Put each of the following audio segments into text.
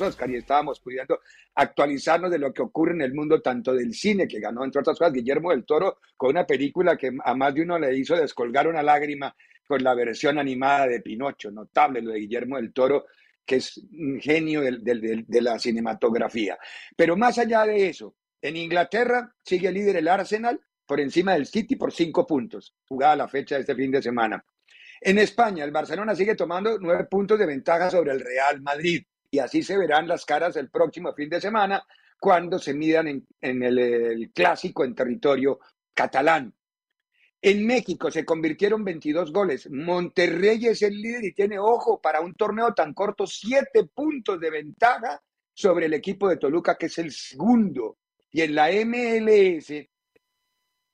Oscar y estábamos pudiendo actualizarnos de lo que ocurre en el mundo, tanto del cine, que ganó, entre otras cosas, Guillermo del Toro, con una película que a más de uno le hizo descolgar una lágrima con la versión animada de Pinocho. Notable lo de Guillermo del Toro, que es un genio de la cinematografía. Pero más allá de eso, en Inglaterra sigue líder el Arsenal por encima del City por cinco puntos, jugada la fecha de este fin de semana. En España, el Barcelona sigue tomando nueve puntos de ventaja sobre el Real Madrid y así se verán las caras el próximo fin de semana cuando se midan en, el, clásico en territorio catalán. En México se convirtieron 22 goles. Monterrey es el líder y tiene ojo para un torneo tan corto, siete puntos de ventaja sobre el equipo de Toluca, que es el segundo. Y en la MLS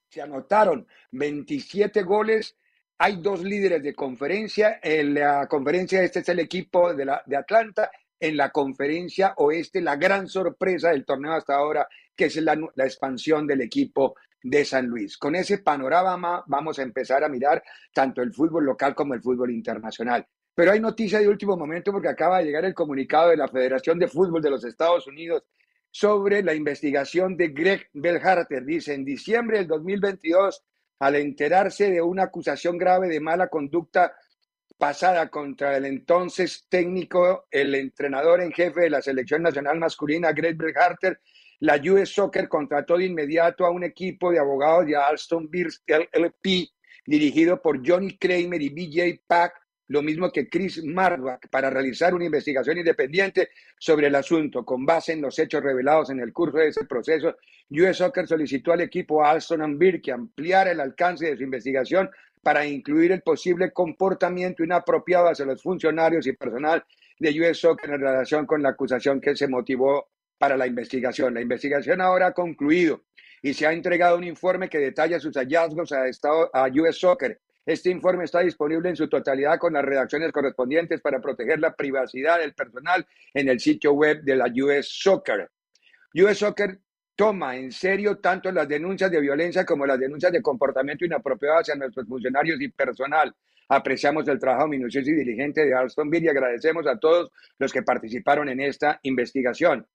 se anotaron 27 goles. Hay dos líderes de conferencia. En la conferencia este es el equipo de, la, de Atlanta en la conferencia oeste, la gran sorpresa del torneo hasta ahora, que es la, expansión del equipo de San Luis. Con ese panorama vamos a empezar a mirar tanto el fútbol local como el fútbol internacional. Pero hay noticia de último momento porque acaba de llegar el comunicado de la Federación de Fútbol de los Estados Unidos sobre la investigación de Greg Belharter. Dice, en diciembre del 2022, al enterarse de una acusación grave de mala conducta pasada contra el entonces técnico, el entrenador en jefe de la selección nacional masculina, Greg Berharter, la US Soccer contrató de inmediato a un equipo de abogados de Alston Beers LLP, dirigido por Johnny Kramer y BJ Pack, lo mismo que Chris Mardwack, para realizar una investigación independiente sobre el asunto. Con base en los hechos revelados en el curso de ese proceso, US Soccer solicitó al equipo Alston Beer que ampliara el alcance de su investigación para incluir el posible comportamiento inapropiado hacia los funcionarios y personal de US Soccer en relación con la acusación que se motivó para la investigación. La investigación ahora ha concluido y se ha entregado un informe que detalla sus hallazgos a, US Soccer. Este informe está disponible en su totalidad con las redacciones correspondientes para proteger la privacidad del personal en el sitio web de la US Soccer. US Soccer toma en serio tanto las denuncias de violencia como las denuncias de comportamiento inapropiado hacia nuestros funcionarios y personal. Apreciamos el trabajo minucioso y diligente de Alstonville y agradecemos a todos los que participaron en esta investigación.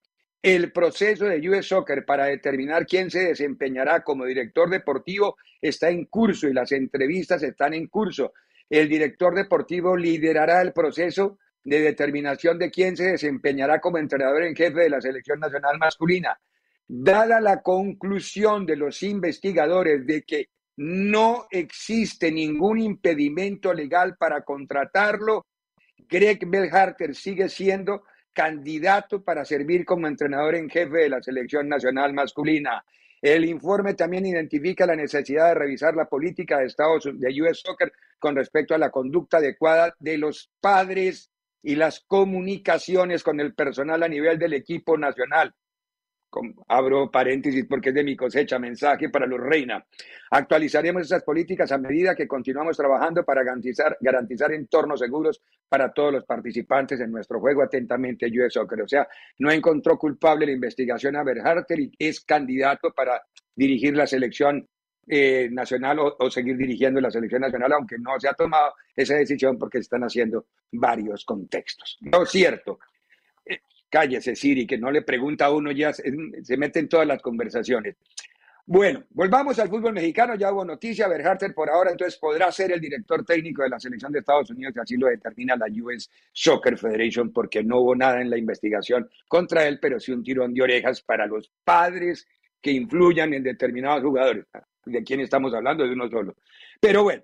El proceso de US Soccer para determinar quién se desempeñará como director deportivo está en curso y las entrevistas están en curso. El director deportivo liderará el proceso de determinación de quién se desempeñará como entrenador en jefe de la selección nacional masculina. Dada la conclusión de los investigadores de que no existe ningún impedimento legal para contratarlo. Greg Belharter sigue siendo candidato para servir como entrenador en jefe de la selección nacional masculina. El informe también identifica la necesidad de revisar la política de Estados de US Soccer con respecto a la conducta adecuada de los padres y las comunicaciones con el personal a nivel del equipo nacional abro paréntesis porque es de mi cosecha, mensaje para los Reina. Actualizaremos esas políticas a medida que continuamos trabajando para garantizar, garantizar entornos seguros para todos los participantes en nuestro juego. Atentamente, US Soccer. O sea, no encontró culpable la investigación a Berharter y es candidato para dirigir la selección eh, nacional o, o, seguir dirigiendo la selección nacional, aunque no se ha tomado esa decisión porque se están haciendo varios contextos. Es cierto cállese Siri, que no le pregunta a uno, ya se, mete en todas las conversaciones. Bueno, volvamos al fútbol mexicano, ya hubo noticia, Berharter por ahora entonces podrá ser el director técnico de la selección de Estados Unidos, así lo determina la US Soccer Federation, porque no hubo nada en la investigación contra él, pero sí un tirón de orejas para los padres que influyan en determinados jugadores. ¿De quién estamos hablando? De uno solo. Pero bueno,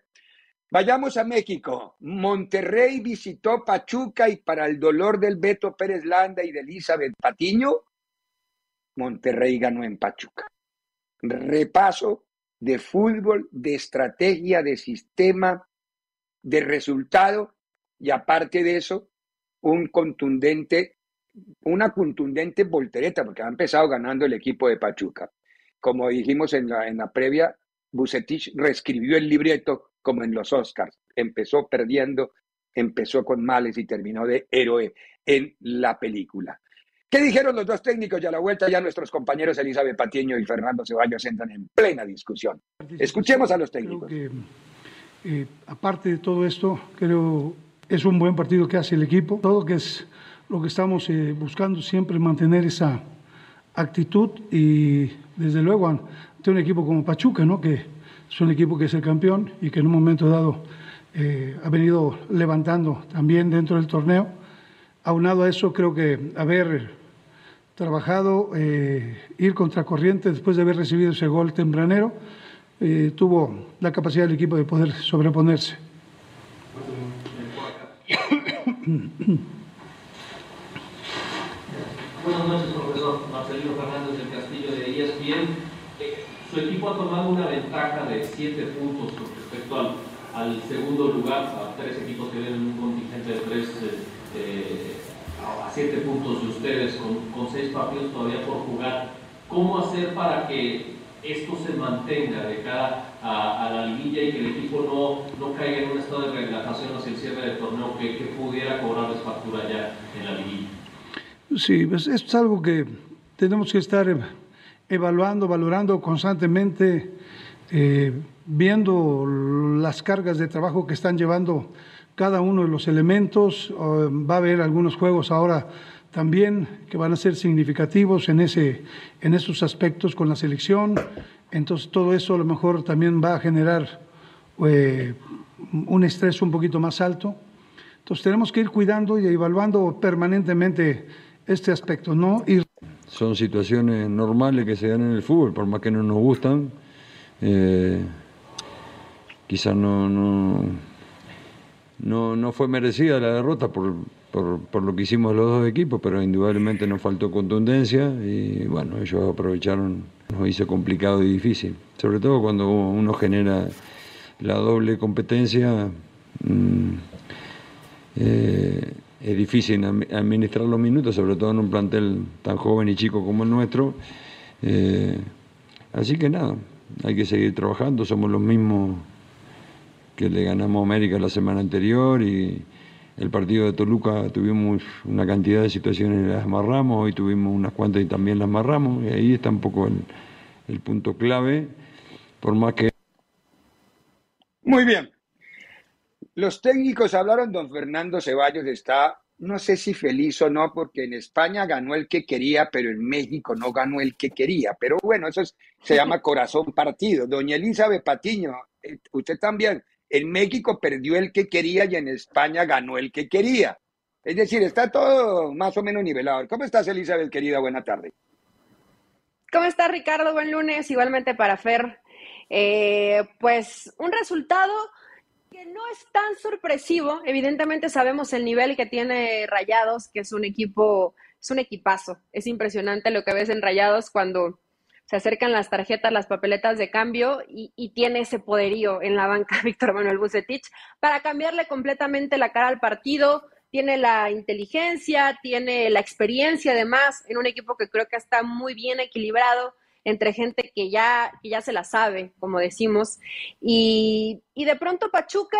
Vayamos a México. Monterrey visitó Pachuca y para el dolor del Beto Pérez Landa y de Elizabeth Patiño, Monterrey ganó en Pachuca. Repaso de fútbol, de estrategia, de sistema, de resultado y aparte de eso, un contundente, una contundente voltereta, porque ha empezado ganando el equipo de Pachuca. Como dijimos en la, en la previa, Bucetich reescribió el libreto como en los Oscars. Empezó perdiendo, empezó con males y terminó de héroe en la película. ¿Qué dijeron los dos técnicos? Y a la vuelta ya nuestros compañeros Elizabeth Patiño y Fernando Ceballos entran en plena discusión. Escuchemos a los técnicos. Eh, aparte de todo esto, creo es un buen partido que hace el equipo. Todo que es lo que estamos eh, buscando siempre mantener esa actitud y desde luego ante un equipo como Pachuca, ¿no? que es un equipo que es el campeón y que en un momento dado eh, ha venido levantando también dentro del torneo. Aunado a eso, creo que haber trabajado, eh, ir contracorriente después de haber recibido ese gol tempranero, eh, tuvo la capacidad del equipo de poder sobreponerse. Buenas noches, profesor Marcelino Fernández del Castillo de ESPN su equipo ha tomado una ventaja de 7 puntos con respecto al, al, segundo lugar, a tres equipos que vienen en un contingente de 3 eh, a 7 puntos de ustedes, con, con 6 partidos todavía por jugar. ¿Cómo hacer para que esto se mantenga de cara a, a, la liguilla y que el equipo no, no caiga en un estado de relajación hacia el cierre del torneo que, que pudiera cobrarles factura ya en la liguilla? Sí, pues es algo que tenemos que estar evaluando, valorando constantemente, eh, viendo las cargas de trabajo que están llevando cada uno de los elementos. va a haber algunos juegos ahora también que van a ser significativos en, ese, en esos aspectos con la selección. Entonces todo eso a lo mejor también va a generar eh, un estrés un poquito más alto. Entonces tenemos que ir cuidando y evaluando permanentemente este aspecto, ¿no? Son situaciones normales que se dan en el fútbol, por más que no nos gustan. Eh, quizás no, no, no, fue merecida la derrota por, por, lo que hicimos los dos equipos, pero indudablemente nos faltó contundencia y bueno, ellos aprovecharon, nos hizo complicado y difícil. Sobre todo cuando uno genera la doble competencia. Mm, eh, es difícil administrar los minutos, sobre todo en un plantel tan joven y chico como el nuestro. Eh, así que nada, hay que seguir trabajando, somos los mismos que le ganamos a América la semana anterior y el partido de Toluca tuvimos una cantidad de situaciones y las amarramos, hoy tuvimos unas cuantas y también las amarramos, y ahí está un poco el, el punto clave, por más que... Muy bien, los técnicos hablaron, don Fernando Ceballos está, no sé si feliz o no, porque en España ganó el que quería, pero en México no ganó el que quería. Pero bueno, eso se llama corazón partido. Doña Elizabeth Patiño, eh, usted también, en México perdió el que quería y en España ganó el que quería. Es decir, está todo más o menos nivelado. ¿Cómo estás, Elizabeth, querida? Buena tarde. ¿Cómo estás, Ricardo? Buen lunes. Igualmente para Fer. Eh, pues un resultado no es tan sorpresivo. Evidentemente sabemos el nivel que tiene Rayados, que es un equipo, es un equipazo. Es impresionante lo que ves en Rayados cuando se acercan las tarjetas, las papeletas de cambio y, tiene ese poderío en la banca Víctor Manuel Bucetich para cambiarle completamente la cara al partido. Tiene la inteligencia, tiene la experiencia además en un equipo que creo que está muy bien equilibrado entre gente que ya, que ya se la sabe, como decimos. Y, de pronto Pachuca,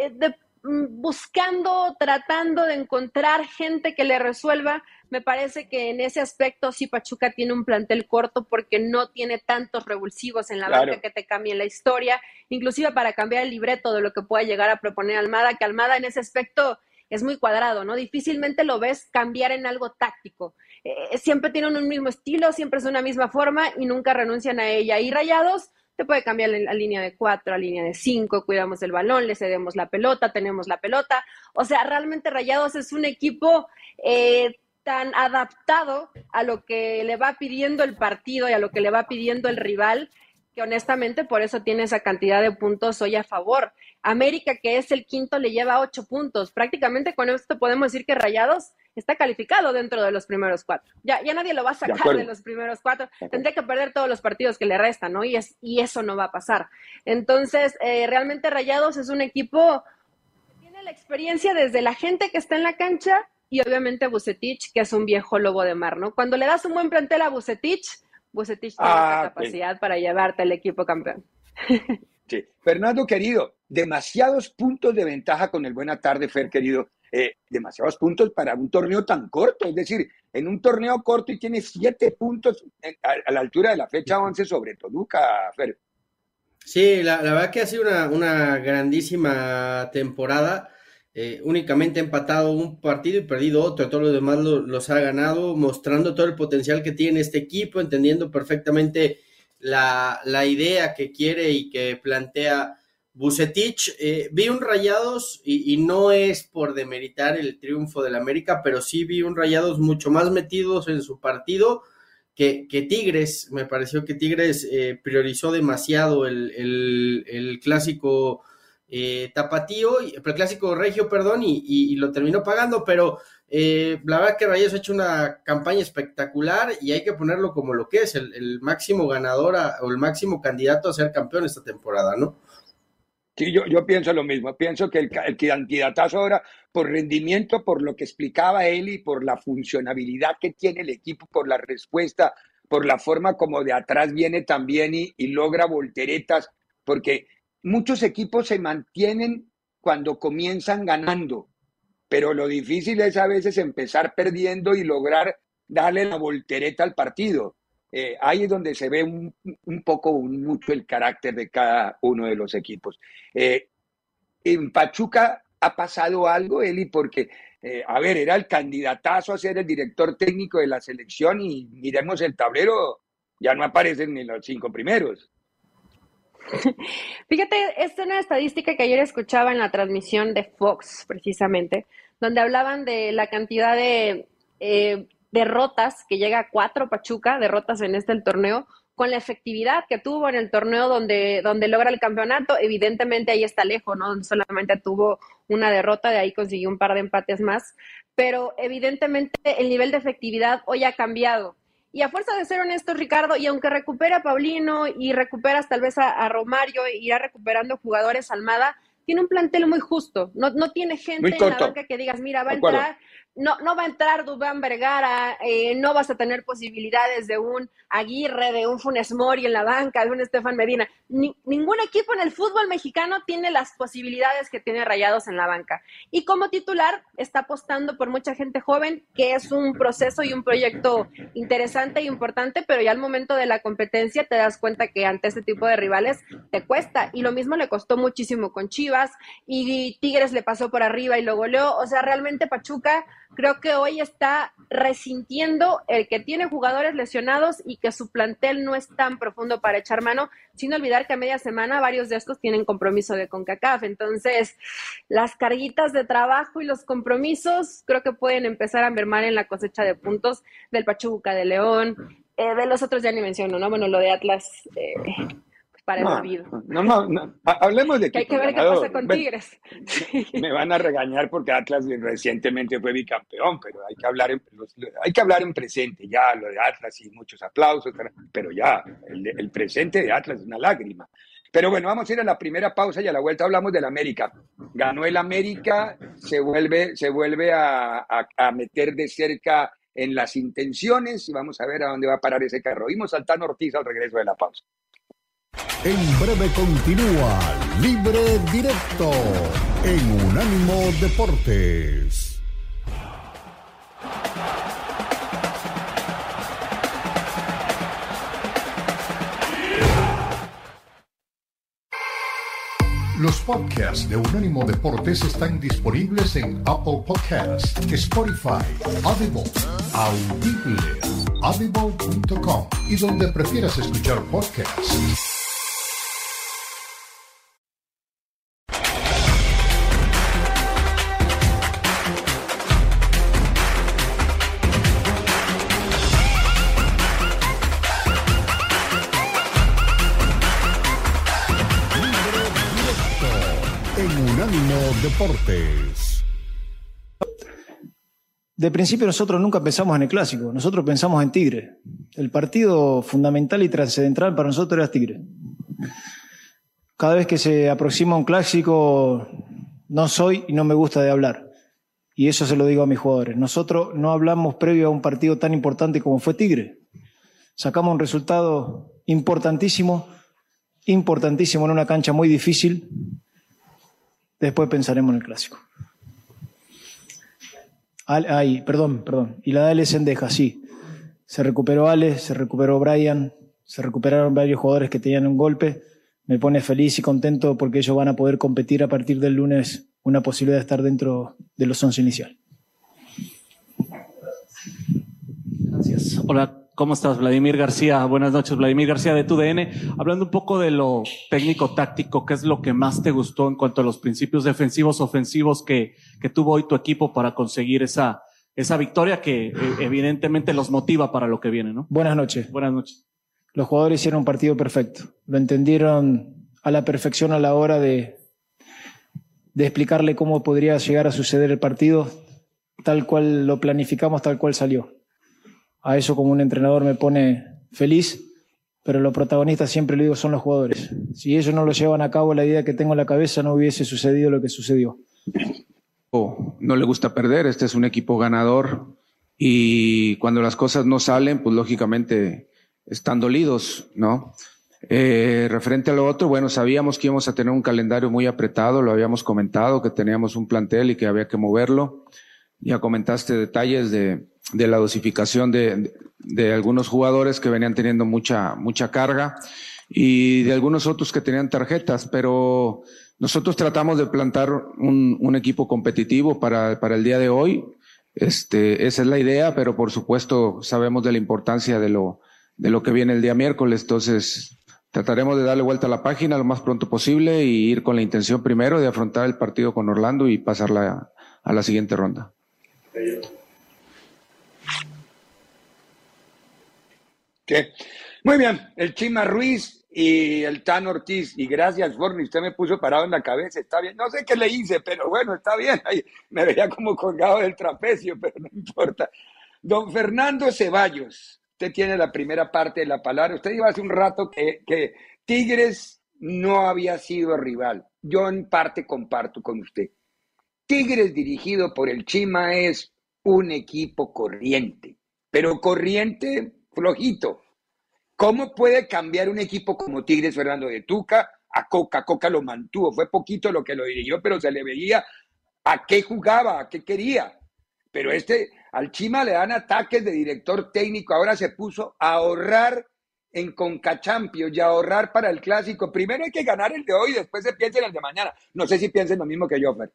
eh, mm, buscando, tratando de encontrar gente que le resuelva, me parece que en ese aspecto sí Pachuca tiene un plantel corto porque no tiene tantos revulsivos en la banca que te cambien la historia, inclusive para cambiar el libreto de lo que pueda llegar a proponer Almada, que Almada en ese aspecto es muy cuadrado, ¿no? Difícilmente lo ves cambiar en algo táctico. Eh, siempre tienen un mismo estilo, siempre es una misma forma y nunca renuncian a ella. Y Rayados te puede cambiar la, línea de cuatro a línea de cinco, cuidamos el balón, le cedemos la pelota, tenemos la pelota. O sea, realmente Rayados es un equipo eh, tan adaptado a lo que le va pidiendo el partido y a lo que le va pidiendo el rival que honestamente por eso tiene esa cantidad de puntos hoy a favor. América, que es el quinto, le lleva ocho puntos. Prácticamente con esto podemos decir que Rayados está calificado dentro de los primeros cuatro. Ya, ya nadie lo va a sacar de, los primeros cuatro. Tendría que perder todos los partidos que le restan, ¿no? Y, es, y eso no va a pasar. Entonces, eh, realmente Rayados es un equipo que tiene la experiencia desde la gente que está en la cancha y obviamente Bucetich, que es un viejo lobo de mar, ¿no? Cuando le das un buen plantel a Bucetich, Bucetich tiene la ah, capacidad para llevarte al equipo campeón. Sí. Fernando, querido, demasiados puntos de ventaja con el Buena Tarde, Fer, querido. Eh, demasiados puntos para un torneo tan corto. Es decir, en un torneo corto y tiene siete puntos a, la altura de la fecha 11 sobre Toluca, Fer. Sí, la, verdad que ha sido una, una grandísima temporada. Eh, únicamente ha empatado un partido y perdido otro, todos los demás los ha ganado, mostrando todo el potencial que tiene este equipo, entendiendo perfectamente la, idea que quiere y que plantea Bucetich. Eh, vi un Rayados, y, no es por demeritar el triunfo del América, pero sí vi un Rayados mucho más metidos en su partido que, Tigres. Me pareció que Tigres eh, priorizó demasiado el, el clásico eh, tapatío, el clásico regio, perdón, y, lo terminó pagando, pero eh, la verdad que Reyes ha hecho una campaña espectacular y hay que ponerlo como lo que es, el, máximo ganador o el máximo candidato a ser campeón esta temporada, ¿no? Sí, yo, yo pienso lo mismo, pienso que el, el candidatazo ahora, por rendimiento, por lo que explicaba él y por la funcionabilidad que tiene el equipo, por la respuesta, por la forma como de atrás viene también y, y logra volteretas, porque muchos equipos se mantienen cuando comienzan ganando, pero lo difícil es a veces empezar perdiendo y lograr darle la voltereta al partido. Eh, ahí es donde se ve un, poco, mucho el carácter de cada uno de los equipos. Eh, en Pachuca ha pasado algo, Eli, porque, eh, a ver, era el candidatazo a ser el director técnico de la selección y miremos el tablero, ya no aparecen ni los cinco primeros. Fíjate, es una estadística que ayer escuchaba en la transmisión de Fox, precisamente, donde hablaban de la cantidad de derrotas que llega a cuatro Pachuca, derrotas en este el torneo, con la efectividad que tuvo en el torneo donde, donde logra el campeonato. Evidentemente ahí está lejos, ¿no? Solamente tuvo una derrota, de ahí consiguió un par de empates más, pero evidentemente el nivel de efectividad hoy ha cambiado. Y a fuerza de ser honesto, Ricardo, y aunque recupera a Paulino y recuperas tal vez a, Romario, irá recuperando jugadores Almada, tiene un plantel muy justo. No, no tiene gente en la banca que digas, mira, va a entrar no, no va a entrar Dubán Vergara, eh, no vas a tener posibilidades de un Aguirre, de un Funes Mori en la banca, de un Estefan Medina. ningún equipo en el fútbol mexicano tiene las posibilidades que tiene Rayados en la banca. Y como titular está apostando por mucha gente joven, que es un proceso y un proyecto interesante e importante, pero ya al momento de la competencia te das cuenta que ante este tipo de rivales te cuesta. Y lo mismo le costó muchísimo con Chivas y Tigres le pasó por arriba y lo goleó. O sea, realmente Pachuca creo que hoy está resintiendo el que tiene jugadores lesionados y que su plantel no es tan profundo para echar mano, sin olvidar que a media semana varios de estos tienen compromiso de CONCACAF. Entonces, las carguitas de trabajo y los compromisos creo que pueden empezar a mermar en la cosecha de puntos del Pachuca de León, eh, de los otros ya ni menciono, ¿no? Bueno, lo de Atlas. Eh, para el olvido. No, no, no, hablemos de que hay que ver qué pasa con Tigres. Me van a regañar porque Atlas recientemente fue bicampeón, pero hay que hablar en, hay que hablar en presente, ya lo de Atlas y muchos aplausos, pero ya, el, el presente de Atlas es una lágrima. Pero bueno, vamos a ir a la primera pausa y a la vuelta hablamos del América. Ganó el América, se vuelve, se vuelve a, a, meter de cerca en las intenciones y vamos a ver a dónde va a parar ese carro. Vimos Tan Ortiz al regreso de la pausa. En breve continúa Libre Directo en Unánimo Deportes. Los podcasts de Unánimo Deportes están disponibles en Apple Podcasts, Spotify, Audible, Audible, audible.com y donde prefieras escuchar podcasts. Deportes. De principio nosotros nunca pensamos en el clásico, nosotros pensamos en Tigre. El partido fundamental y trascendental para nosotros era Tigre. Cada vez que se aproxima un clásico, no soy y no me gusta de hablar. Y eso se lo digo a mis jugadores. Nosotros no hablamos previo a un partido tan importante como fue Tigre. Sacamos un resultado importantísimo, importantísimo en una cancha muy difícil, Después pensaremos en el clásico. Ay, perdón, perdón. Y la de Ale Sendeja, sí. Se recuperó Ale, se recuperó Brian, se recuperaron varios jugadores que tenían un golpe. Me pone feliz y contento porque ellos van a poder competir a partir del lunes una posibilidad de estar dentro de los once inicial. Gracias. Hola, ¿Cómo estás, Vladimir García? Buenas noches, Vladimir García de TUDN. Hablando un poco de lo técnico-táctico, ¿qué es lo que más te gustó en cuanto a los principios defensivos, ofensivos que, que tuvo hoy tu equipo para conseguir esa, esa victoria que eh, evidentemente los motiva para lo que viene, ¿no? Buenas noches. Buenas noches. Los jugadores hicieron un partido perfecto. Lo entendieron a la perfección a la hora de, de explicarle cómo podría llegar a suceder el partido, tal cual lo planificamos, tal cual salió a eso como un entrenador me pone feliz, pero los protagonistas siempre le digo son los jugadores. Si ellos no lo llevan a cabo, la idea que tengo en la cabeza no hubiese sucedido lo que sucedió. No le gusta perder, este es un equipo ganador y cuando las cosas no salen, pues lógicamente están dolidos, ¿no? Eh, referente a lo otro, bueno, sabíamos que íbamos a tener un calendario muy apretado, lo habíamos comentado, que teníamos un plantel y que había que moverlo. Ya comentaste detalles de, de la dosificación de, de, algunos jugadores que venían teniendo mucha, mucha carga y de algunos otros que tenían tarjetas, pero nosotros tratamos de plantar un, un equipo competitivo para, para el día de hoy. Este, esa es la idea, pero por supuesto sabemos de la importancia de lo, de lo que viene el día miércoles, entonces trataremos de darle vuelta a la página lo más pronto posible y ir con la intención primero de afrontar el partido con Orlando y pasarla a la siguiente ronda. Muy bien, el Chima Ruiz y el Tan Ortiz, y gracias, Forni, usted me puso parado en la cabeza, está bien, no sé qué le hice, pero bueno, está bien, Ahí me veía como colgado del trapecio, pero no importa. Don Fernando Ceballos, usted tiene la primera parte de la palabra, usted iba hace un rato que, que Tigres no había sido rival, yo en parte comparto con usted. Tigres dirigido por el Chima es un equipo corriente, pero corriente flojito. ¿Cómo puede cambiar un equipo como Tigres, Fernando de Tuca, a Coca? Coca lo mantuvo, fue poquito lo que lo dirigió, pero se le veía a qué jugaba, a qué quería. Pero este, al Chima le dan ataques de director técnico, ahora se puso a ahorrar en Concachampio y a ahorrar para el clásico. Primero hay que ganar el de hoy, después se piensa en el de mañana. No sé si piensen lo mismo que yo, Fer.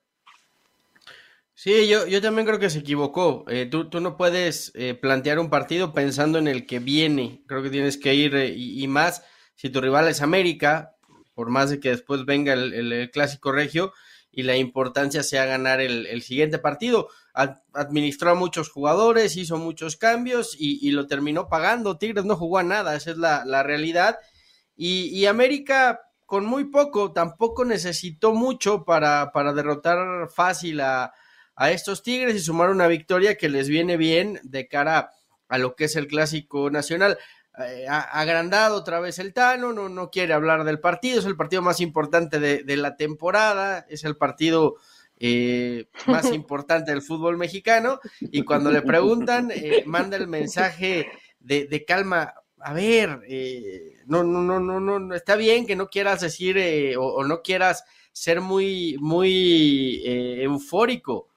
Sí, yo, yo también creo que se equivocó. Eh, tú, tú no puedes eh, plantear un partido pensando en el que viene. Creo que tienes que ir eh, y, más si tu rival es América, por más de que después venga el, clásico regio y la importancia sea ganar el, siguiente partido. administró a muchos jugadores, hizo muchos cambios y, lo terminó pagando. Tigres no jugó a nada, esa es la, la realidad. y, América con muy poco, tampoco necesitó mucho para, para derrotar fácil a, a estos Tigres y sumar una victoria que les viene bien de cara a lo que es el clásico nacional. Eh, agrandado otra vez el Tano, no, no quiere hablar del partido, es el partido más importante de, la temporada, es el partido eh, más importante del fútbol mexicano y cuando le preguntan, eh, manda el mensaje de, calma. A ver, no, no, no, no, no, está bien que no quieras decir o, o, no quieras ser muy, muy eufórico,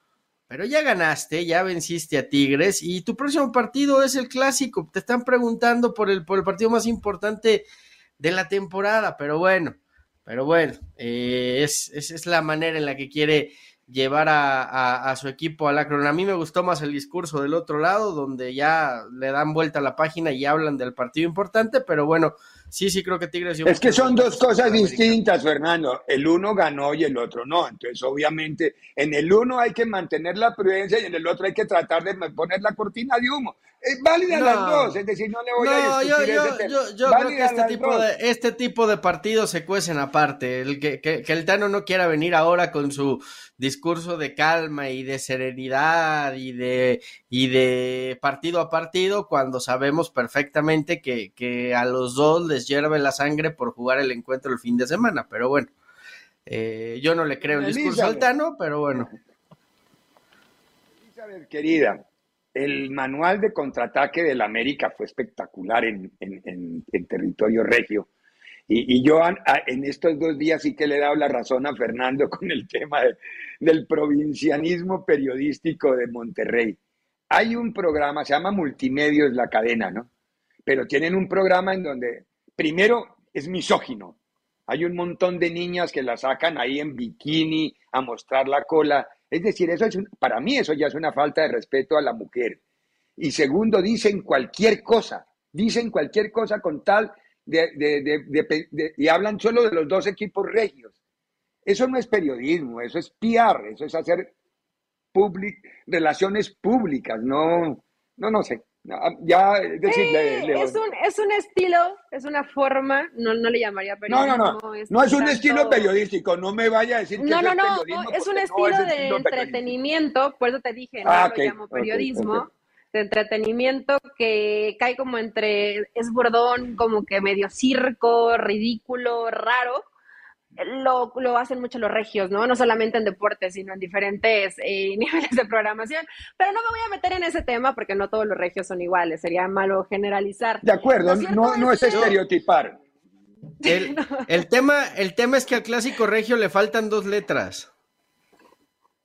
pero ya ganaste, ya venciste a Tigres y tu próximo partido es el clásico. Te están preguntando por el, por el partido más importante de la temporada, pero bueno, pero bueno, eh, es, es, la manera en la que quiere llevar a, a, su equipo a la crona. A mí me gustó más el discurso del otro lado, donde ya le dan vuelta a la página y hablan del partido importante, pero bueno, sí, sí creo que Tigres... Es que son dos cosas distintas, Fernando. El uno ganó y el otro no. Entonces, obviamente, en el uno hay que mantener la prudencia y en el otro hay que tratar de poner la cortina de humo. Es válida las dos, es decir, no le voy a discutir yo, yo, yo, yo creo que este tipo, de, este tipo de partidos se cuecen aparte. El que, que, que el Tano no quiera venir ahora con su discurso de calma y de serenidad y de, y de partido a partido cuando sabemos perfectamente que, que a los dos les hierve la sangre por jugar el encuentro el fin de semana. Pero bueno, eh, yo no le creo el discurso altano, pero bueno. Elizabeth, querida, el manual de contraataque del América fue espectacular en, en, en territorio regio y, yo en estos dos días sí que le he dado la razón a Fernando con el tema del provincianismo periodístico de Monterrey. Hay un programa, se llama Multimedios, la cadena, ¿no? Pero tienen un programa en donde, primero, es misógino. Hay un montón de niñas que la sacan ahí en bikini a mostrar la cola. Es decir, eso es para mí eso ya es una falta de respeto a la mujer. Y segundo, dicen cualquier cosa, dicen cualquier cosa con tal de, y hablan solo de los dos equipos regios. Eso no es periodismo, eso es PR, eso es hacer relaciones públicas, no, no, no sé. Ya, es, decir, es, un, es un estilo, es una forma, no, no le llamaría periodismo. No, no, no, no es un estilo periodístico, no me vaya a decir que no, no, no, es un estilo de entretenimiento, por eso te dije, no ah, lo llamo periodismo de entretenimiento que cae como entre, es bordón, como que medio circo, ridículo, raro. Lo, lo, hacen mucho los regios, ¿no? No solamente en deportes, sino en diferentes eh, niveles de programación. Pero no me voy a meter en ese tema porque no todos los regios son iguales, sería malo generalizar. De acuerdo, no, no es, estereotipar. El, el, tema, el tema es que al clásico regio le faltan dos letras.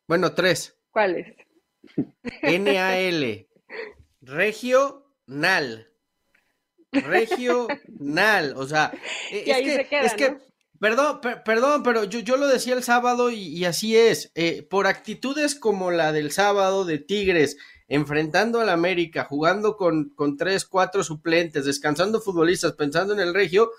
Bueno, tres. ¿Cuáles? N-A-L. Regional. Regional. O sea, es, que, es que, perdón, perdón, pero yo, yo, lo decía el sábado y, así es. Eh, por actitudes como la del sábado de Tigres, enfrentando al América, jugando con, con tres, cuatro suplentes, descansando futbolistas, pensando en el regio,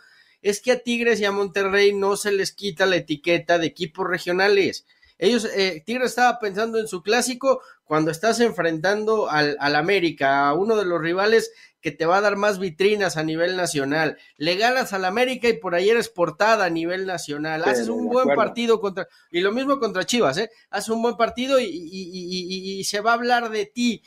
es que a Tigres y a Monterrey no se les quita la etiqueta de equipos regionales. Ellos, eh, Tigres estaba pensando en su clásico cuando estás enfrentando al, al, América, a uno de los rivales que te va a dar más vitrinas a nivel nacional. Le ganas al América y por ahí eres portada a nivel nacional. Haces un buen partido contra, y lo mismo contra Chivas, ¿eh? Haces un buen partido y, y, y se va a hablar de ti.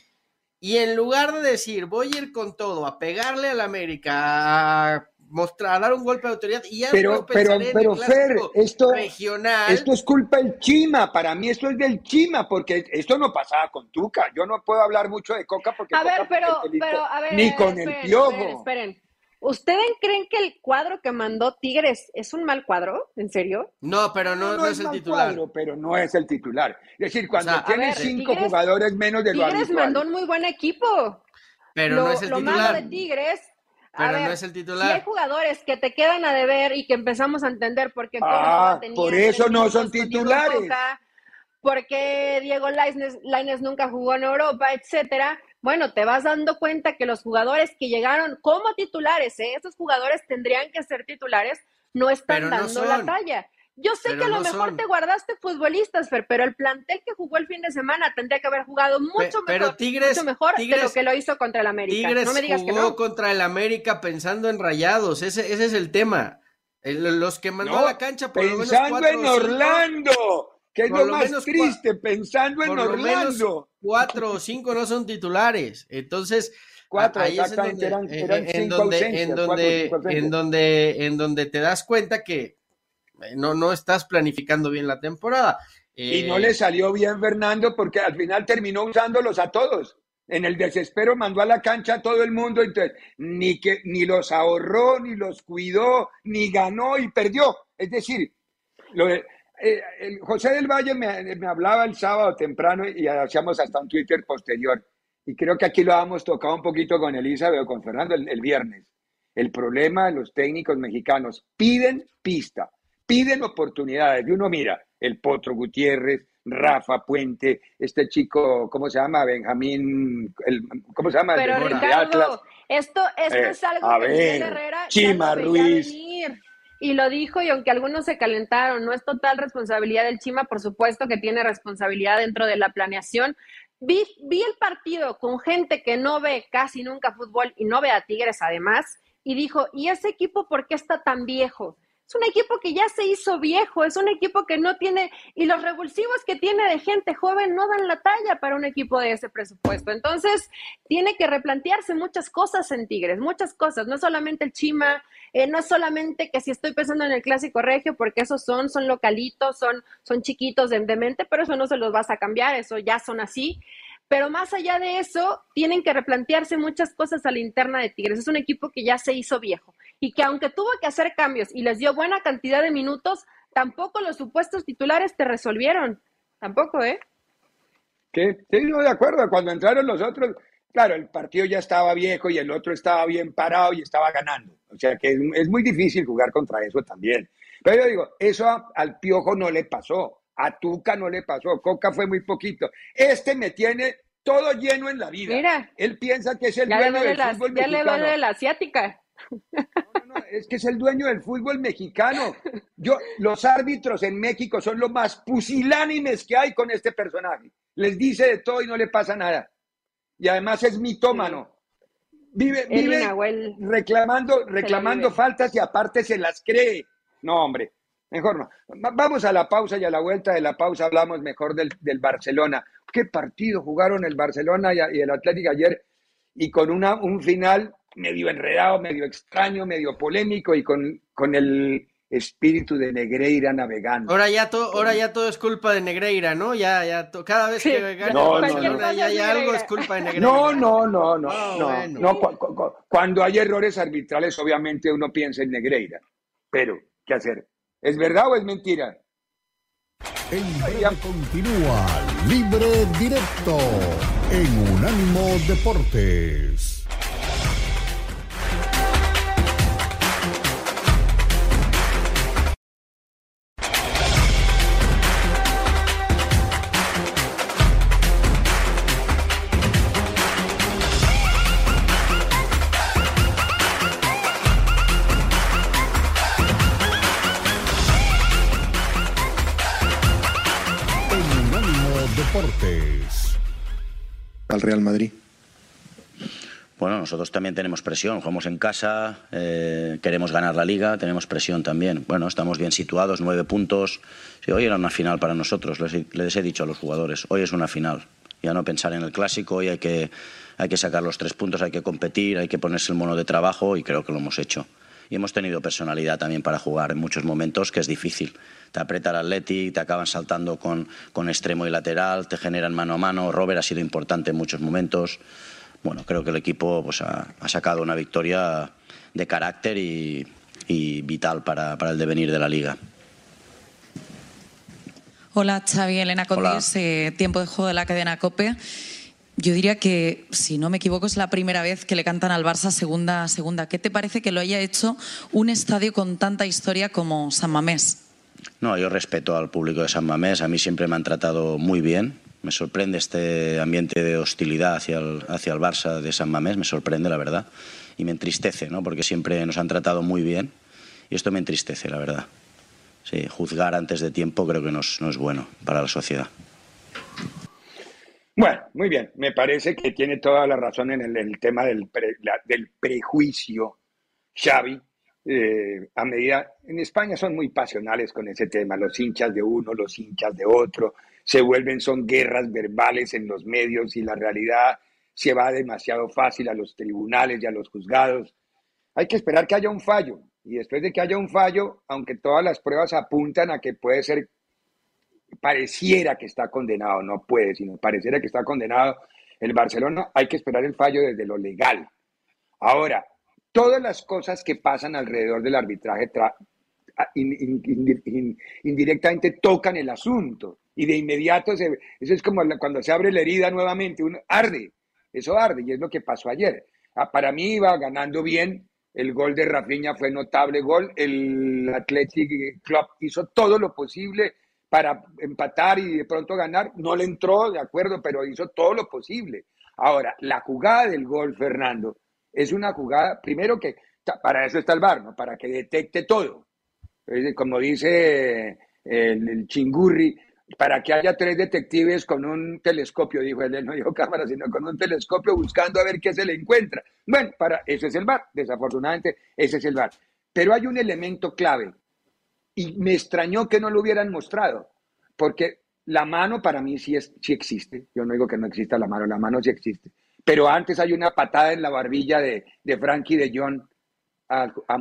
Y en lugar de decir, voy a ir con todo, a pegarle al América, a mostrar, a dar un golpe de autoridad y ya pero, pero, pero Fer, esto, regional. Esto es culpa del Chima, para mí esto es del Chima, porque esto no pasaba con Tuca. Yo no puedo hablar mucho de Coca porque a ver, pero, pero, a ver, ni con el piojo. Esperen, ¿Ustedes creen que el cuadro que mandó Tigres es un mal cuadro? ¿En serio? No, pero no, no, es, el titular. Cuadro, pero no es el titular. Es decir, cuando tiene cinco jugadores menos de lo Tigres mandó un muy buen equipo. Pero no es el titular. Lo malo de Tigres pero no es el titular. Si hay jugadores que te quedan a deber y que empezamos a entender por qué ah, por eso no son titulares. porque Diego Lainez, nunca jugó en Europa, etcétera. Bueno, te vas dando cuenta que los jugadores que llegaron como titulares, ¿eh? esos jugadores tendrían que ser titulares, no están dando la talla. Yo sé que a lo mejor te guardaste futbolistas, pero el plantel que jugó el fin de semana tendría que haber jugado mucho mejor, mucho mejor de lo que lo hizo contra el América. Tigres no me digas jugó que no. contra el América pensando en rayados, ese, ese es el tema. Los que mandó a la cancha por pensando lo menos en Orlando, que es lo más triste, pensando en Orlando. cuatro o cinco no son titulares. Entonces, cuatro, ahí es en donde, en, donde, en, donde, en donde te das cuenta que no, no estás planificando bien la temporada. y no le eh, salió bien Fernando porque al final terminó usándolos a todos. En el desespero mandó a la cancha a todo el mundo, entonces ni que ni los ahorró, ni los cuidó, ni ganó y perdió. Es decir, lo eh, José del Valle me, me, hablaba el sábado temprano y hacíamos hasta un Twitter posterior. Y creo que aquí lo habíamos tocado un poquito con Elizabeth o con Fernando el, el viernes. El problema de los técnicos mexicanos piden pista, piden oportunidades. Y uno mira, el Potro Gutiérrez, Rafa Puente, este chico, ¿cómo se llama? Benjamín, el, ¿cómo se llama? Pero Ricardo, esto, esto eh, es algo que ver, Herrera Chima Ruiz. Y lo dijo, y aunque algunos se calentaron, no es total responsabilidad del Chima, por supuesto que tiene responsabilidad dentro de la planeación. Vi, vi el partido con gente que no ve casi nunca fútbol y no ve a Tigres además, y dijo, ¿y ese equipo por qué está tan viejo? Es un equipo que ya se hizo viejo, es un equipo que no tiene, y los revulsivos que tiene de gente joven no dan la talla para un equipo de ese presupuesto. Entonces, tiene que replantearse muchas cosas en Tigres, muchas cosas, no solamente el Chima, eh, no es solamente que si estoy pensando en el clásico regio, porque esos son, son localitos, son, son chiquitos de, de mente, pero eso no se los vas a cambiar, eso ya son así. Pero más allá de eso, tienen que replantearse muchas cosas a la interna de Tigres. Es un equipo que ya se hizo viejo y que aunque tuvo que hacer cambios y les dio buena cantidad de minutos, tampoco los supuestos titulares te resolvieron. Tampoco, ¿eh? Que sí, no, de acuerdo. Cuando entraron los otros, claro, el partido ya estaba viejo y el otro estaba bien parado y estaba ganando. O sea que es, muy difícil jugar contra eso también. Pero yo digo, eso al Piojo no le pasó. A Tuca no le pasó. Coca fue muy poquito. Este me tiene todo lleno en la vida. Mira. Él piensa que es el dueño del fútbol ya le de la asiática es que es el dueño del fútbol mexicano. Yo, los árbitros en México son los más pusilánimes que hay con este personaje. Les dice de todo y no le pasa nada. Y además es mitómano. Vive, vive reclamando, reclamando faltas y aparte se las cree. No, hombre, mejor no. Vamos a la pausa y a la vuelta de la pausa hablamos mejor del, Barcelona. ¿Qué partido jugaron el Barcelona y, y el Atlético ayer? Y con una, un final medio enredado, medio extraño, medio polémico y con, con el espíritu de Negreira navegando. Ahora ya, todo, ahora ya todo es culpa de Negreira, ¿no? Ya, ya, cada vez que gana no, ya, algo es culpa de Negreira. No, no, no, no, oh, no, cuando hay errores arbitrales, obviamente uno piensa en Negreira, pero, ¿qué hacer? ¿Es verdad o es mentira? El continúa libre directo en Unánimo Deportes. Real Madrid. Bueno, nosotros también tenemos presión, jugamos en casa, eh, queremos ganar la liga, tenemos presión también. Bueno, estamos bien situados, nueve puntos. hoy era una final para nosotros, les, he dicho a los jugadores, hoy es una final. Ya no pensar en el clásico, hoy hay que, hay que sacar los tres puntos, hay que competir, hay que ponerse el mono de trabajo y creo que lo hemos hecho. Y hemos tenido personalidad también para jugar en muchos momentos, que es difícil te aprieta el Atleti, te acaban saltando con, con extremo y lateral, te generan mano a mano. Robert ha sido importante en muchos momentos. Bueno, creo que el equipo pues, ha, sacado una victoria de carácter y, vital para, el devenir de la liga. Hola, Xavi, Elena Condis, eh, tiempo de juego de la cadena COPE. Yo diría que, si no me equivoco, es la primera vez que le cantan al Barça segunda segunda. ¿Qué te parece que lo haya hecho un estadio con tanta historia como San Mamés? No, yo respeto al público de San Mamés. A mí siempre me han tratado muy bien. Me sorprende este ambiente de hostilidad hacia el, hacia el Barça de San Mamés. Me sorprende, la verdad. Y me entristece, ¿no? Porque siempre nos han tratado muy bien. Y esto me entristece, la verdad. Sí, juzgar antes de tiempo creo que no es, no es bueno para la sociedad. Bueno, muy bien. Me parece que tiene toda la razón en el, tema del, del prejuicio, Xavi, eh, a medida, en España son muy pasionales con ese tema, los hinchas de uno, los hinchas de otro, se vuelven, son guerras verbales en los medios y la realidad se va demasiado fácil a los tribunales y a los juzgados. Hay que esperar que haya un fallo y después de que haya un fallo, aunque todas las pruebas apuntan a que puede ser, pareciera que está condenado, no puede, sino pareciera que está condenado el Barcelona, hay que esperar el fallo desde lo legal. Ahora, todas las cosas que pasan alrededor del arbitraje indirectamente tocan el asunto y de inmediato eso es como cuando se abre la herida nuevamente, arde, eso arde y es lo que pasó ayer. Ah, para mí iba ganando bien, el gol de Rafinha fue notable gol, el Athletic Club hizo todo lo posible para empatar y de pronto ganar, no le entró, de acuerdo, pero hizo todo lo posible. Ahora, la jugada del gol, Fernando, es una jugada, primero que para eso está el bar, ¿no? Para que detecte todo. Como dice el, chingurri, para que haya tres detectives con un telescopio, dijo él, no dijo cámara, sino con un telescopio buscando a ver qué se le encuentra. Bueno, para eso es el bar, desafortunadamente ese es el bar. Pero hay un elemento clave y me extrañó que no lo hubieran mostrado, porque la mano para mí sí, es, sí existe. Yo no digo que no exista la mano, la mano sí existe. Pero antes hay una patada en la barbilla de, de Frankie de John a, a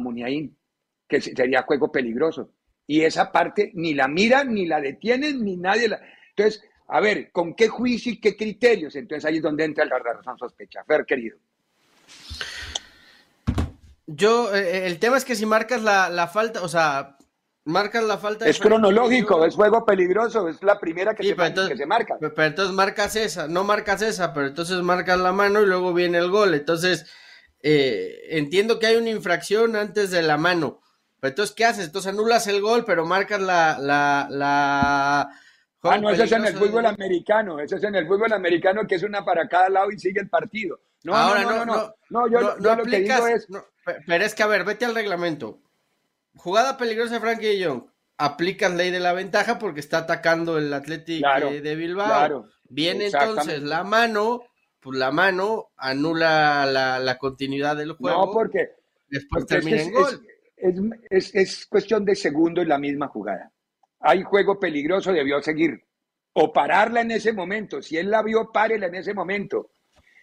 que sería juego peligroso. Y esa parte ni la miran, ni la detienen, ni nadie la... Entonces, a ver, ¿con qué juicio y qué criterios? Entonces ahí es donde entra la razón sospecha. Fer, querido. Yo, eh, el tema es que si marcas la, la falta, o sea, marcas la falta. Es cronológico, es juego peligroso, es la primera que, se, que se marca. Pero entonces marcas esa, no marcas esa, pero entonces marcas la mano y luego viene el gol. Entonces, eh, entiendo que hay una infracción antes de la mano. Pero entonces, ¿qué haces? Entonces anulas el gol, pero marcas la... la, la... Ah, no, eso es en el fútbol americano, eso es en el fútbol americano que es una para cada lado y sigue el partido. No, Ahora, no, no, no, no, yo, lo que digo es... pero es que, a ver, vete al reglamento Jugada peligrosa de Frankie de Jong. Aplicas ley de la ventaja porque está atacando el Atlético de Bilbao. Viene entonces la mano, pues la mano anula la, continuidad del juego. No, porque después termina en gol. Es, es, cuestión de segundo en la misma jugada. Hay juego peligroso, debió seguir. O pararla en ese momento. Si él la vio, párela en ese momento.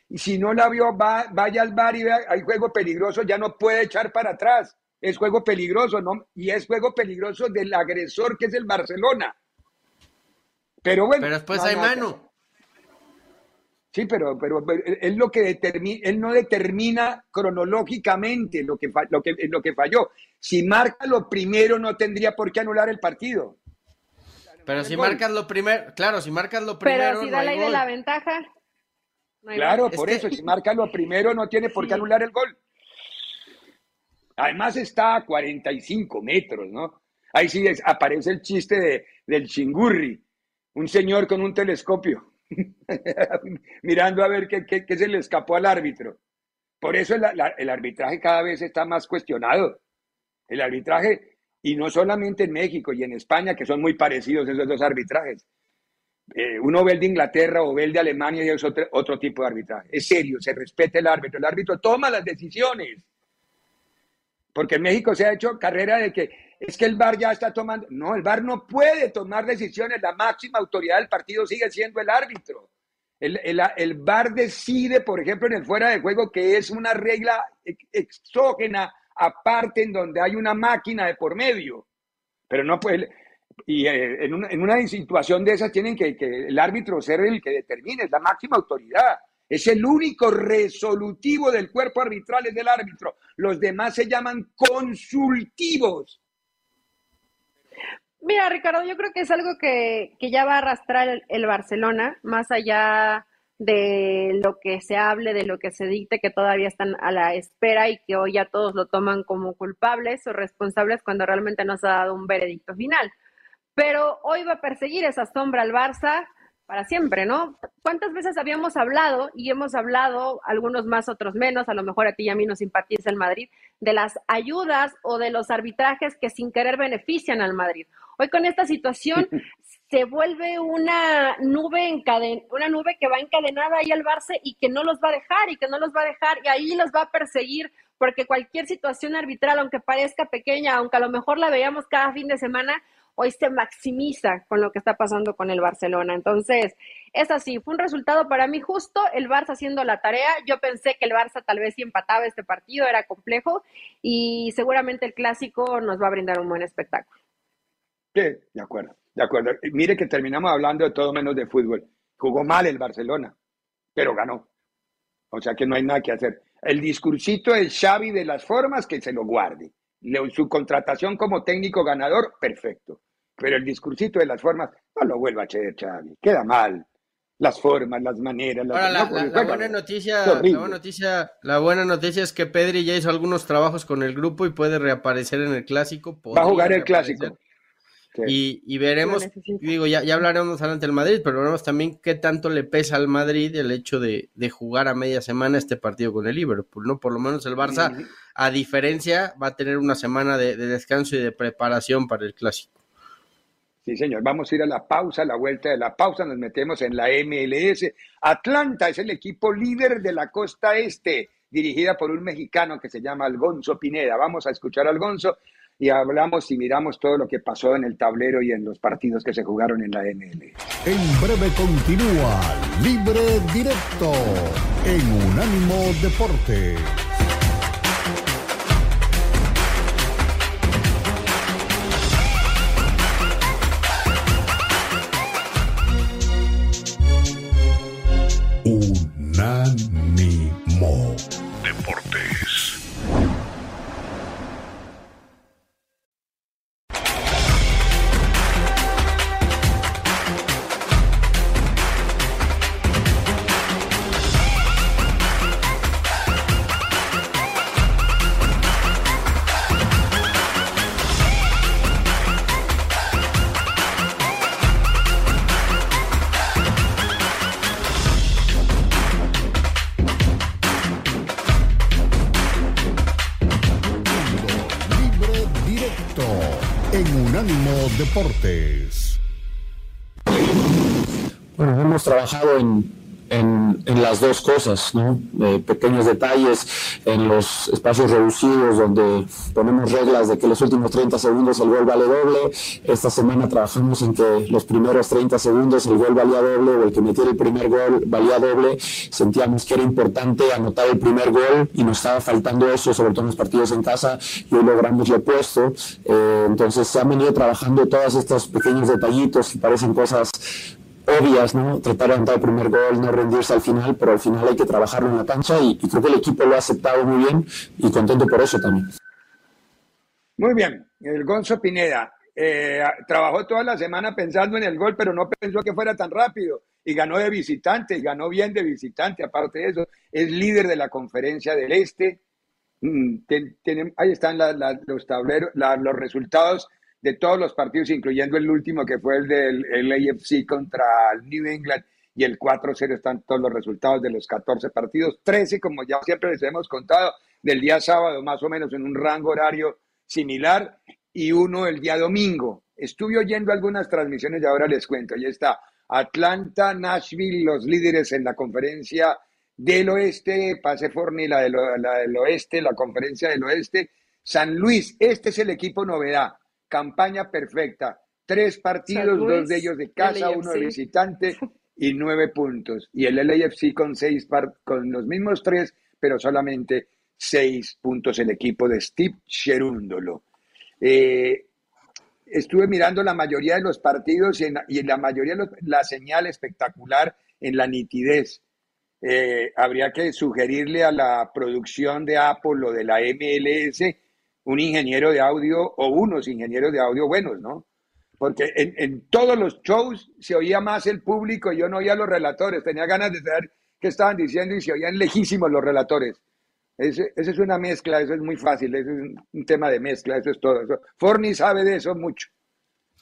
Y si no la vio, va, vaya al bar y vea, hay juego peligroso, ya no puede echar para atrás es juego peligroso, ¿no? Y es juego peligroso del agresor que es el Barcelona. Pero bueno. Pero después hay mano. Sí, pero, pero, él lo que determina, él no determina cronológicamente lo que, lo, que, lo que falló. Si marca lo primero, no tendría por qué anular el partido. Pero si marcas lo primero, claro, si marcas lo primero. Pero si da la de la ventaja. claro, por eso, si marca lo primero, no tiene por qué anular el gol. Además está a 45 metros, ¿no? Ahí sí aparece el chiste de, del chingurri, un señor con un telescopio, mirando a ver qué, qué, se le escapó al árbitro. Por eso el, el, arbitraje cada vez está más cuestionado. El arbitraje, y no solamente en México y en España, que son muy parecidos esos dos arbitrajes. Eh, uno ve de Inglaterra o ve de Alemania y es otro, otro tipo de arbitraje. Es serio, se respeta el árbitro. El árbitro toma las decisiones porque en México se ha hecho carrera de que es que el VAR ya está tomando. No, el VAR no puede tomar decisiones. La máxima autoridad del partido sigue siendo el árbitro. El, el, el VAR decide, por ejemplo, en el fuera de juego, que es una regla exógena aparte en donde hay una máquina de por medio. Pero no puede. Y eh, en, una, en, una, situación de esas tienen que, que el árbitro ser el que determine, es la máxima autoridad. Es el único resolutivo del cuerpo arbitral, es del árbitro. Los demás se llaman consultivos. Mira, Ricardo, yo creo que es algo que, ya va a arrastrar el, Barcelona, más allá de lo que se hable, de lo que se dicte, que todavía están a la espera y que hoy ya todos lo toman como culpables o responsables cuando realmente no se ha dado un veredicto final. Pero hoy va a perseguir esa sombra al Barça, para siempre, ¿no? ¿Cuántas veces habíamos hablado y hemos hablado, algunos más, otros menos, a lo mejor a ti y a mí nos simpatiza el Madrid, de las ayudas o de los arbitrajes que sin querer benefician al Madrid? Hoy con esta situación se vuelve una nube encaden una nube que va encadenada ahí al Barça y que no los va a dejar y que no los va a dejar y ahí los va a perseguir porque cualquier situación arbitral, aunque parezca pequeña, aunque a lo mejor la veíamos cada fin de semana, hoy se maximiza con lo que está pasando con el Barcelona. Entonces, es así, fue un resultado para mí justo, el Barça haciendo la tarea. Yo pensé que el Barça tal vez sí empataba este partido, era complejo y seguramente el clásico nos va a brindar un buen espectáculo. Sí, de acuerdo, de acuerdo. Mire que terminamos hablando de todo menos de fútbol. Jugó mal el Barcelona, pero ganó. O sea que no hay nada que hacer. El discursito del Xavi de las formas, que se lo guarde. Su contratación como técnico ganador, perfecto. Pero el discursito de las formas, no lo vuelva a hacer Xavi. Queda mal. Las formas, las maneras. Ahora, la, buena noticia, la buena noticia, la buena noticia es que Pedri ya hizo algunos trabajos con el grupo y puede reaparecer en el clásico. Va a jugar el clásico. Y, veremos, digo, ya, ya hablaremos adelante del Madrid, pero veremos también qué tanto le pesa al Madrid el hecho de, jugar a media semana este partido con el Liverpool, ¿no? Por lo menos el Barça, a diferencia, va a tener una semana de, descanso y de preparación para el clásico. Sí, señor. Vamos a ir a la pausa, a la vuelta de la pausa, nos metemos en la MLS. Atlanta es el equipo líder de la costa este, dirigida por un mexicano que se llama Algonzo Pineda. Vamos a escuchar a Algonzo y hablamos y miramos todo lo que pasó en el tablero y en los partidos que se jugaron en la ML. En breve continúa Libre Directo en Unánimo Deporte. Deportes. Bueno, hemos trabajado en, en, las dos cosas, ¿no? pequeños detalles en los espacios reducidos donde ponemos reglas de que los últimos 30 segundos el gol vale doble. Esta semana trabajamos en que los primeros 30 segundos el gol valía doble o el que metiera el primer gol valía doble. Sentíamos que era importante anotar el primer gol y nos estaba faltando eso, sobre todo en los partidos en casa, y hoy logramos lo opuesto. Eh, entonces se han venido trabajando todos estos pequeños detallitos que parecen cosas obvias, ¿no? Tratar de anotar el primer gol, no rendirse al final, pero al final hay que trabajarlo en la cancha y, creo que el equipo lo ha aceptado muy bien y contento por eso también. Muy bien, el Gonzo Pineda eh, trabajó toda la semana pensando en el gol, pero no pensó que fuera tan rápido y ganó de visitante y ganó bien de visitante. Aparte de eso, es líder de la conferencia del Este. Mm, ahí están los tableros, los resultados de todos los partidos, incluyendo el último que fue el del AFC contra el New England y el 4-0 están todos los resultados de los 14 partidos, 13 como ya siempre les hemos contado, del día sábado más o menos en un rango horario similar y uno el día domingo. Estuve oyendo algunas transmisiones y ahora les cuento. Ahí está Atlanta, Nashville, los líderes en la conferencia del oeste, Pase Forni, la, la del oeste, la conferencia del oeste. San Luis, este es el equipo novedad campaña perfecta. Tres partidos, dos de ellos de casa, uno de visitante y nueve puntos. Y el LAFC con seis, con los mismos tres, pero solamente seis puntos el equipo de Steve Cherúndolo. Eh, estuve mirando la mayoría de los partidos y en, la mayoría de la señal espectacular en la nitidez. Eh, habría que sugerirle a la producción de Apple o de la MLS un ingeniero de audio o unos ingenieros de audio buenos, ¿no? Porque en, todos los shows se oía más el público, yo no oía los relatores, tenía ganas de saber qué estaban diciendo y se oían lejísimos los relatores. Ese, es una mezcla, eso es muy fácil, eso es un, tema de mezcla, eso es todo. Eso. Forni sabe de eso mucho.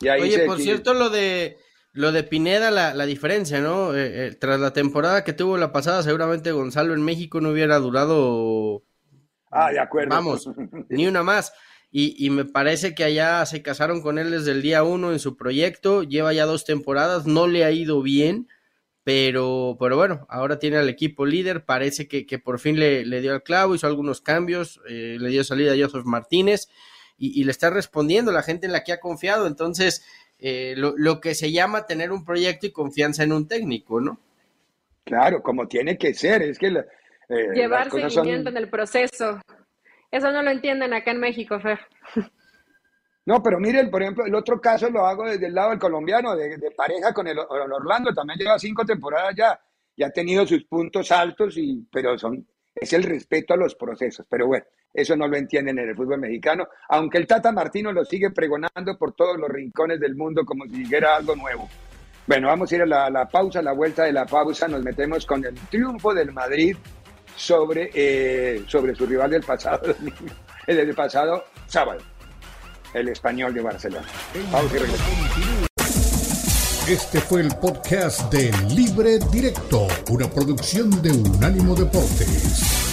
Oye, por cierto, lo de lo de Pineda, la, diferencia, ¿no? Eh, eh, tras la temporada que tuvo la pasada, seguramente Gonzalo en México no hubiera durado Ah, de acuerdo. Vamos, ni una más. Y, me parece que allá se casaron con él desde el día uno en su proyecto, lleva ya dos temporadas, no le ha ido bien, pero, pero bueno, ahora tiene al equipo líder, parece que, por fin le, dio al clavo, hizo algunos cambios, eh, le dio salida a Joseph Martínez y, le está respondiendo la gente en la que ha confiado, entonces eh, lo, que se llama tener un proyecto y confianza en un técnico, ¿no? Claro, como tiene que ser, es que... Eh, Llevar seguimiento en el proceso. Eso no lo entienden acá en México, Fer. No, pero miren, por ejemplo, el otro caso lo hago desde el lado del colombiano, de, pareja con el, Orlando, también lleva cinco temporadas ya, y ha tenido sus puntos altos, y, pero son, es el respeto a los procesos. Pero bueno, eso no lo entienden en el fútbol mexicano, aunque el Tata Martino lo sigue pregonando por todos los rincones del mundo como si dijera algo nuevo. Bueno, vamos a ir a la, la pausa, a la vuelta de la pausa, nos metemos con el triunfo del Madrid sobre, eh, sobre su rival del pasado, el del pasado sábado el español de Barcelona. Este fue el podcast de Libre Directo, una producción de Unánimo Deportes.